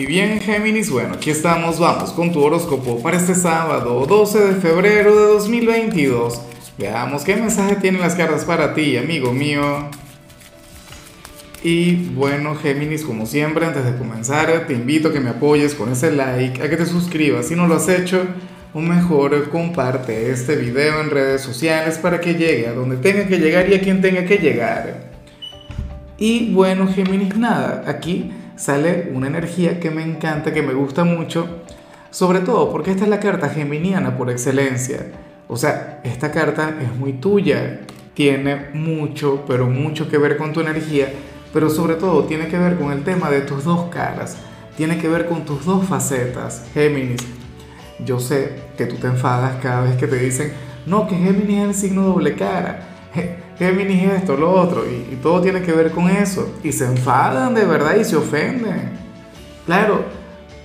Y bien, Géminis, bueno, aquí estamos, vamos con tu horóscopo para este sábado, 12 de febrero de 2022. Veamos qué mensaje tienen las cartas para ti, amigo mío. Y bueno, Géminis, como siempre, antes de comenzar, te invito a que me apoyes con ese like, a que te suscribas si no lo has hecho, o mejor, comparte este video en redes sociales para que llegue a donde tenga que llegar y a quien tenga que llegar. Y bueno, Géminis, nada, aquí sale una energía que me encanta, que me gusta mucho, sobre todo porque esta es la carta geminiana por excelencia. O sea, esta carta es muy tuya, tiene mucho, pero mucho que ver con tu energía, pero sobre todo tiene que ver con el tema de tus dos caras, tiene que ver con tus dos facetas, Géminis. Yo sé que tú te enfadas cada vez que te dicen, no, que Géminis es el signo doble cara. Géminis esto, lo otro, y, y, todo tiene que ver con eso. Y se enfadan de verdad y se ofenden. Claro,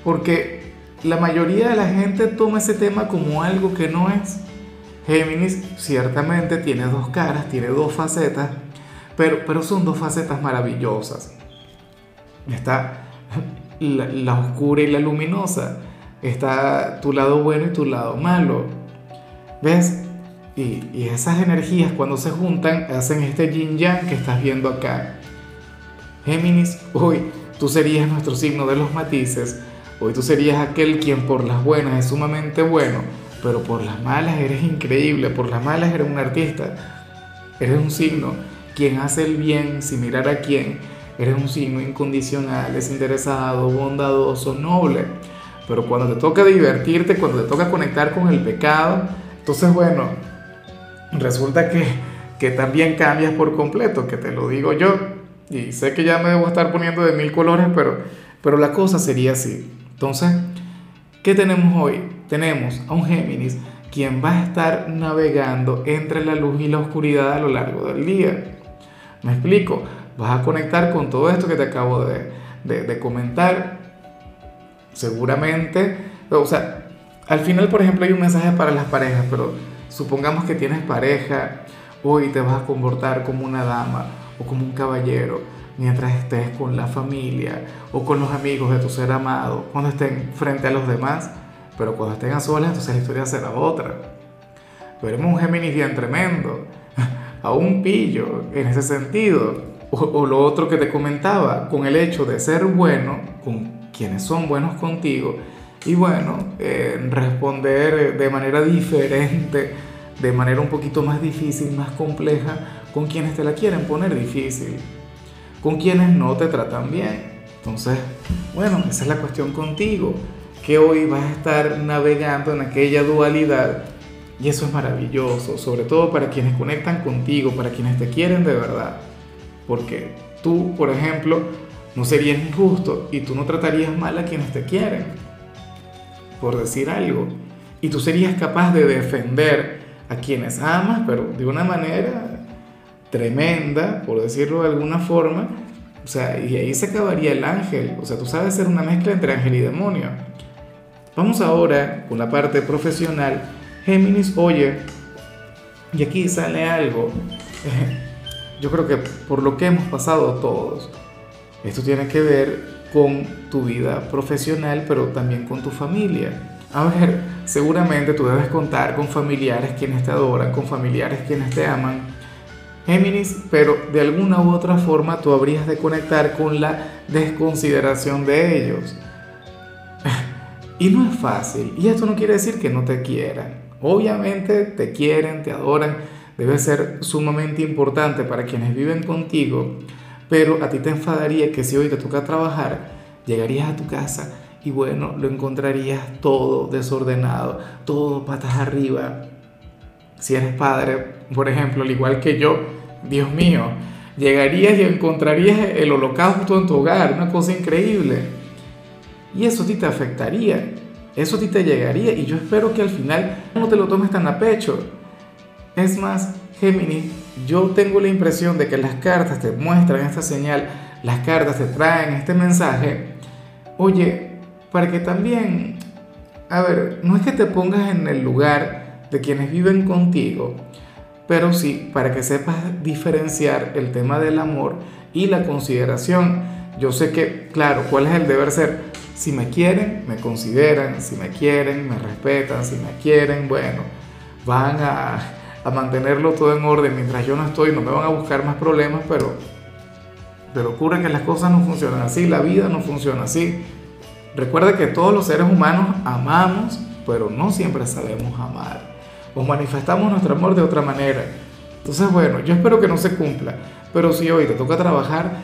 porque la mayoría de la gente toma ese tema como algo que no es. Géminis ciertamente tiene dos caras, tiene dos facetas, pero, pero son dos facetas maravillosas. Está la, la oscura y la luminosa. Está tu lado bueno y tu lado malo. ¿Ves? Y, esas energías cuando se juntan hacen este yin yang que estás viendo acá. Géminis, hoy tú serías nuestro signo de los matices. Hoy tú serías aquel quien por las buenas es sumamente bueno, pero por las malas eres increíble, por las malas eres un artista. Eres un signo quien hace el bien sin mirar a quién. Eres un signo incondicional, desinteresado, bondadoso, noble. Pero cuando te toca divertirte, cuando te toca conectar con el pecado, entonces bueno, resulta que, que también cambias por completo, que te lo digo yo. Y sé que ya me debo estar poniendo de mil colores, pero, pero la cosa sería así. Entonces, ¿qué tenemos hoy? Tenemos a un Géminis quien va a estar navegando entre la luz y la oscuridad a lo largo del día. Me explico, vas a conectar con todo esto que te acabo de, de, de comentar. Seguramente, o sea, al final, por ejemplo, hay un mensaje para las parejas, pero Supongamos que tienes pareja, hoy te vas a comportar como una dama o como un caballero mientras estés con la familia o con los amigos de tu ser amado, cuando estén frente a los demás, pero cuando estén a solas, entonces la historia será otra. Veremos un Géminis bien tremendo, a un pillo en ese sentido. O, o, lo otro que te comentaba, con el hecho de ser bueno con quienes son buenos contigo, y bueno, eh, responder de manera diferente, de manera un poquito más difícil, más compleja, con quienes te la quieren poner difícil, con quienes no te tratan bien. Entonces, bueno, esa es la cuestión contigo, que hoy vas a estar navegando en aquella dualidad y eso es maravilloso, sobre todo para quienes conectan contigo, para quienes te quieren de verdad. Porque tú, por ejemplo, no serías injusto y tú no tratarías mal a quienes te quieren por decir algo. Y tú serías capaz de defender a quienes amas, pero de una manera tremenda, por decirlo de alguna forma. O sea, y ahí se acabaría el ángel. O sea, tú sabes ser una mezcla entre ángel y demonio. Vamos ahora con la parte profesional. Géminis, oye, y aquí sale algo. Yo creo que por lo que hemos pasado todos, esto tiene que ver con tu vida profesional, pero también con tu familia. A ver, seguramente tú debes contar con familiares quienes te adoran, con familiares quienes te aman. Géminis, pero de alguna u otra forma tú habrías de conectar con la desconsideración de ellos. Y no es fácil. Y esto no quiere decir que no te quieran. Obviamente te quieren, te adoran. Debe ser sumamente importante para quienes viven contigo pero a ti te enfadaría que si hoy te toca trabajar, llegarías a tu casa y bueno, lo encontrarías todo desordenado, todo patas arriba. Si eres padre, por ejemplo, al igual que yo, Dios mío, llegarías y encontrarías el holocausto en tu hogar, una cosa increíble. Y eso a ti te afectaría, eso a ti te llegaría y yo espero que al final no te lo tomes tan a pecho. Es más, Géminis, yo tengo la impresión de que las cartas te muestran esta señal, las cartas te traen este mensaje, oye, para que también, a ver, no es que te pongas en el lugar de quienes viven contigo, pero sí para que sepas diferenciar el tema del amor y la consideración. Yo sé que, claro, cuál es el deber ser, Si me quieren, me consideran, si me quieren, me respetan, si me quieren, bueno, van a, a mantenerlo todo en orden mientras yo no estoy, no me van a buscar más problemas, pero, pero ocurre que las cosas no funcionan así, la vida no funciona así. Recuerda que todos los seres humanos amamos, pero no siempre sabemos amar. O manifestamos nuestro amor de otra manera. Entonces, bueno, yo espero que no se cumpla, pero si hoy te toca trabajar,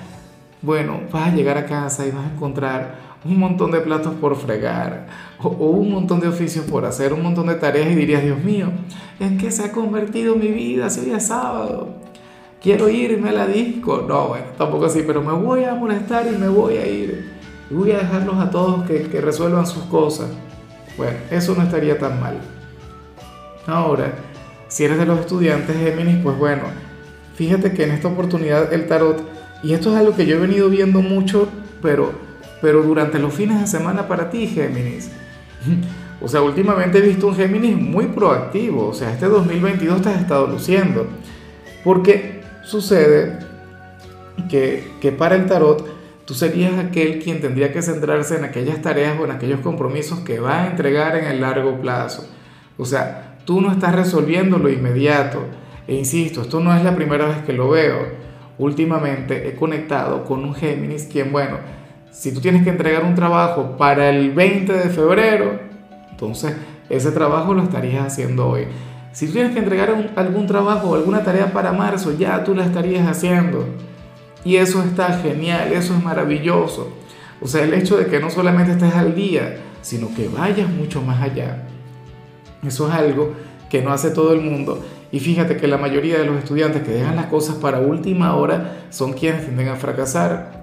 bueno, vas a llegar a casa y vas a encontrar un montón de platos por fregar o, un montón de oficios por hacer, un montón de tareas y dirías, Dios mío, ¿en qué se ha convertido mi vida si hoy es sábado? Quiero irme a la disco. No, bueno, tampoco así, pero me voy a molestar y me voy a ir. Y voy a dejarlos a todos que, que resuelvan sus cosas. Bueno, eso no estaría tan mal. Ahora, si eres de los estudiantes Géminis, pues bueno, fíjate que en esta oportunidad el tarot, y esto es algo que yo he venido viendo mucho, pero pero durante los fines de semana para ti, Géminis. O sea, últimamente he visto un Géminis muy proactivo, o sea, este 2022 te has estado luciendo, porque sucede que, que para el tarot tú serías aquel quien tendría que centrarse en aquellas tareas o en aquellos compromisos que va a entregar en el largo plazo. O sea, tú no estás resolviendo lo inmediato. E insisto, esto no es la primera vez que lo veo. Últimamente he conectado con un Géminis quien, bueno, si tú tienes que entregar un trabajo para el 20 de febrero, entonces ese trabajo lo estarías haciendo hoy. Si tú tienes que entregar algún trabajo o alguna tarea para marzo, ya tú la estarías haciendo. Y eso está genial, eso es maravilloso. O sea, el hecho de que no solamente estés al día, sino que vayas mucho más allá. Eso es algo que no hace todo el mundo. Y fíjate que la mayoría de los estudiantes que dejan las cosas para última hora son quienes tienden a fracasar.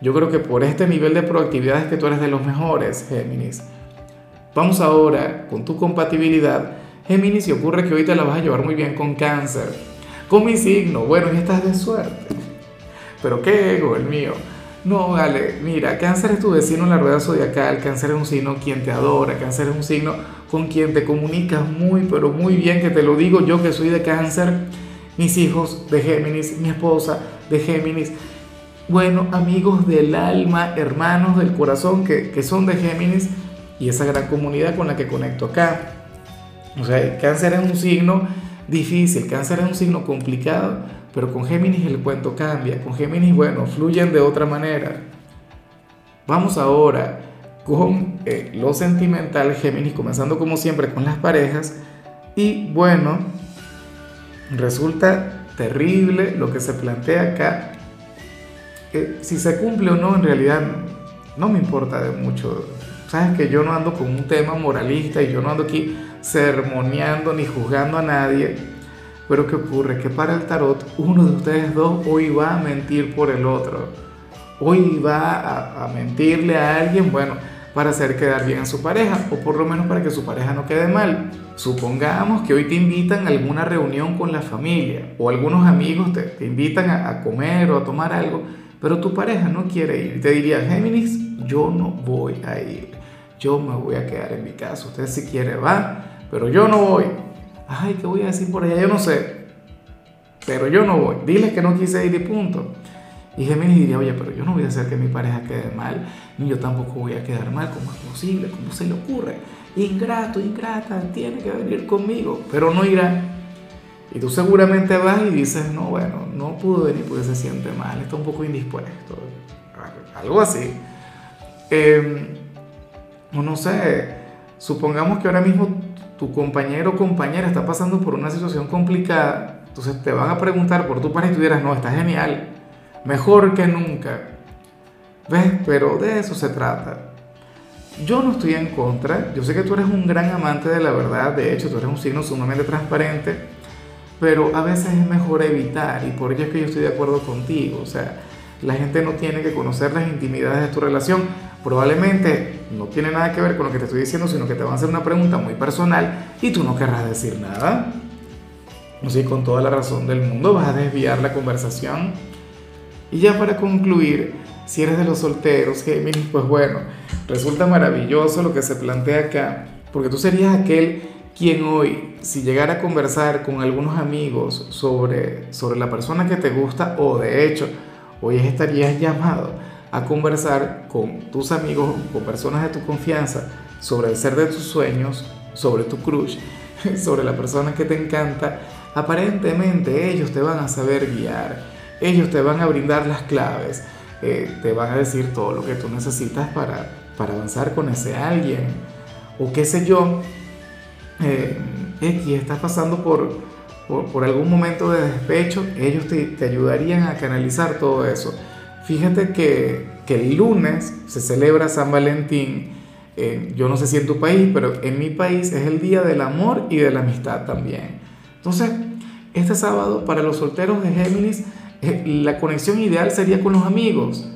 Yo creo que por este nivel de proactividad es que tú eres de los mejores, Géminis. Vamos ahora con tu compatibilidad. Géminis, y ocurre que hoy te la vas a llevar muy bien con cáncer. Con mi signo, bueno, y estás de suerte. Pero qué ego el mío. No, vale, mira, cáncer es tu vecino en la rueda zodiacal, cáncer es un signo quien te adora, cáncer es un signo con quien te comunicas muy, pero muy bien, que te lo digo yo que soy de cáncer, mis hijos de Géminis, mi esposa de Géminis, bueno, amigos del alma, hermanos del corazón que, son de Géminis y esa gran comunidad con la que conecto acá. O sea, el cáncer es un signo difícil, cáncer es un signo complicado, pero con Géminis el cuento cambia. Con Géminis, bueno, fluyen de otra manera. Vamos ahora con eh, lo sentimental, Géminis, comenzando como siempre con las parejas. Y bueno, resulta terrible lo que se plantea acá si se cumple o no, en realidad no me importa de mucho. Sabes que yo no ando con un tema moralista y yo no ando aquí sermoneando ni juzgando a nadie. Pero ¿qué ocurre? Que para el tarot uno de ustedes dos hoy va a mentir por el otro. Hoy va a, a mentirle a alguien, bueno, para hacer quedar bien a su pareja o por lo menos para que su pareja no quede mal. Supongamos que hoy te invitan a alguna reunión con la familia o algunos amigos te, te invitan a, a comer o a tomar algo pero tu pareja no quiere ir. Te diría, Géminis, yo no voy a ir. Yo me voy a quedar en mi casa. Usted si quiere va, pero yo no voy. Ay, ¿qué voy a decir por allá? Yo no sé. Pero yo no voy. Dile que no quise ir y punto. Y Géminis diría, oye, pero yo no voy a hacer que mi pareja quede mal, ni yo tampoco voy a quedar mal. ¿Cómo es posible? ¿Cómo se le ocurre? Ingrato, ingrata, tiene que venir conmigo, pero no irá. Y tú seguramente vas y dices, no, bueno, no pudo venir porque se siente mal, está un poco indispuesto, algo así. Eh, no sé, supongamos que ahora mismo tu compañero o compañera está pasando por una situación complicada, entonces te van a preguntar por tu pareja y tú dirás, no, está genial, mejor que nunca. ¿Ves? Pero de eso se trata. Yo no estoy en contra, yo sé que tú eres un gran amante de la verdad, de hecho tú eres un signo sumamente transparente pero a veces es mejor evitar y por ello es que yo estoy de acuerdo contigo, o sea, la gente no tiene que conocer las intimidades de tu relación, probablemente no tiene nada que ver con lo que te estoy diciendo, sino que te van a hacer una pregunta muy personal y tú no querrás decir nada. No sé, con toda la razón del mundo vas a desviar la conversación. Y ya para concluir, si eres de los solteros, Géminis, pues bueno, resulta maravilloso lo que se plantea acá, porque tú serías aquel quien hoy, si llegara a conversar con algunos amigos sobre, sobre la persona que te gusta, o de hecho, hoy estarías llamado a conversar con tus amigos, con personas de tu confianza, sobre el ser de tus sueños, sobre tu crush, sobre la persona que te encanta, aparentemente ellos te van a saber guiar, ellos te van a brindar las claves, eh, te van a decir todo lo que tú necesitas para, para avanzar con ese alguien. O qué sé yo, eh, X estás pasando por, por, algún momento de despecho, ellos te, te, ayudarían a canalizar todo eso. Fíjate que, que el lunes se celebra San Valentín. Eh, yo no sé si en tu país, pero en mi país es el día del amor y de la amistad también. Entonces, este sábado para los solteros de Géminis, eh, la conexión ideal sería con los amigos.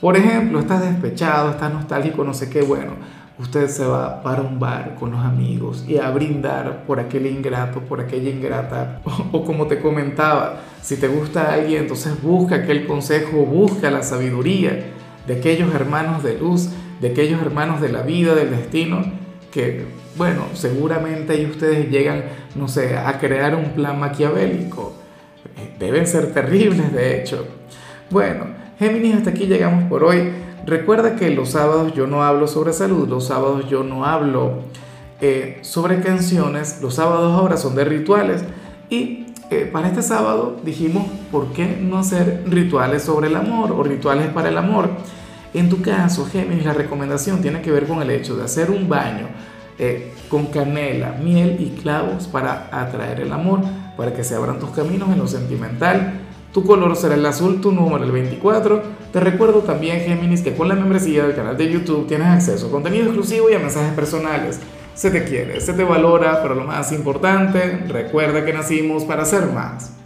Por ejemplo, estás despechado, estás nostálgico, no sé qué, bueno, usted se va para un bar con los amigos y a brindar por aquel ingrato, por aquella ingrata. O, como te comentaba, si te gusta alguien, entonces busca aquel consejo, busca la sabiduría de aquellos hermanos de luz, de aquellos hermanos de la vida, del destino, que bueno, seguramente ahí ustedes llegan, no sé, a crear un plan maquiavélico. Deben ser terribles, de hecho. Bueno, Géminis, hasta aquí llegamos por hoy. Recuerda que los sábados yo no hablo sobre salud, los sábados yo no hablo eh, sobre canciones, los sábados ahora son de rituales. Y eh, para este sábado dijimos, ¿por qué no hacer rituales sobre el amor o rituales para el amor? En tu caso, Géminis, la recomendación tiene que ver con el hecho de hacer un baño eh, con canela, miel y clavos para atraer el amor, para que se abran tus caminos en lo sentimental. Tu color será el azul, tu número el 24. Te recuerdo también, Géminis, que con la membresía del canal de YouTube tienes acceso a contenido exclusivo y a mensajes personales. Se te quiere, se te valora, pero lo más importante, recuerda que nacimos para ser más.